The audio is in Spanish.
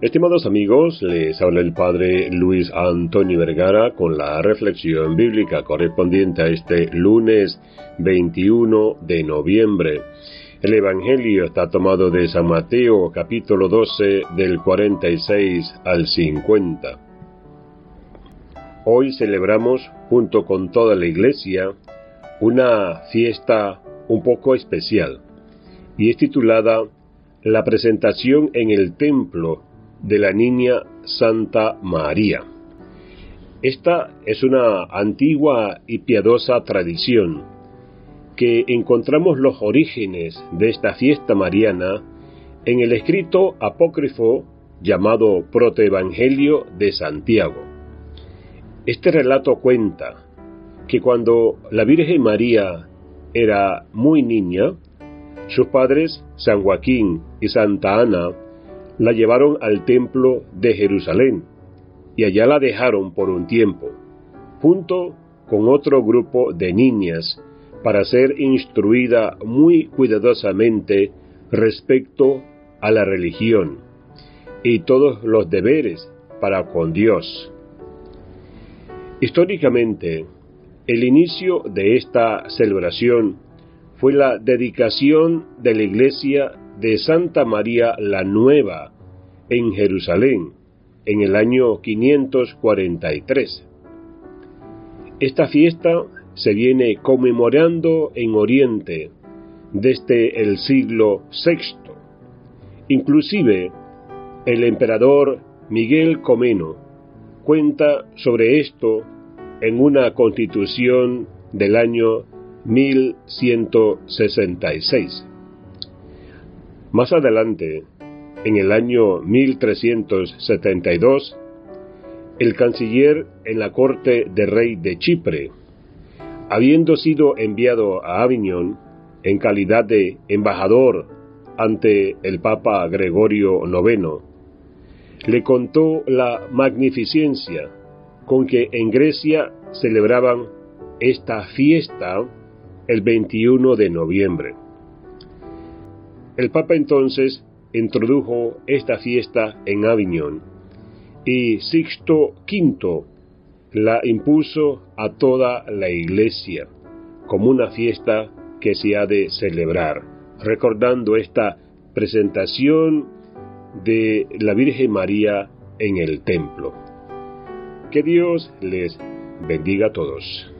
Estimados amigos, les habla el Padre Luis Antonio Vergara con la reflexión bíblica correspondiente a este lunes 21 de noviembre. El Evangelio está tomado de San Mateo capítulo 12 del 46 al 50. Hoy celebramos junto con toda la iglesia una fiesta un poco especial y es titulada La presentación en el templo de la niña Santa María. Esta es una antigua y piadosa tradición que encontramos los orígenes de esta fiesta mariana en el escrito apócrifo llamado Protoevangelio de Santiago. Este relato cuenta que cuando la Virgen María era muy niña, sus padres, San Joaquín y Santa Ana, la llevaron al templo de Jerusalén y allá la dejaron por un tiempo, junto con otro grupo de niñas, para ser instruida muy cuidadosamente respecto a la religión y todos los deberes para con Dios. Históricamente, el inicio de esta celebración fue la dedicación de la iglesia de Santa María la Nueva en Jerusalén en el año 543. Esta fiesta se viene conmemorando en Oriente desde el siglo VI. Inclusive el emperador Miguel Comeno cuenta sobre esto en una constitución del año 1166. Más adelante, en el año 1372, el canciller en la corte de rey de Chipre, habiendo sido enviado a Aviñón en calidad de embajador ante el Papa Gregorio IX, le contó la magnificencia con que en Grecia celebraban esta fiesta el 21 de noviembre. El Papa entonces introdujo esta fiesta en Aviñón y Sixto V la impuso a toda la Iglesia como una fiesta que se ha de celebrar, recordando esta presentación de la Virgen María en el templo. Que Dios les bendiga a todos.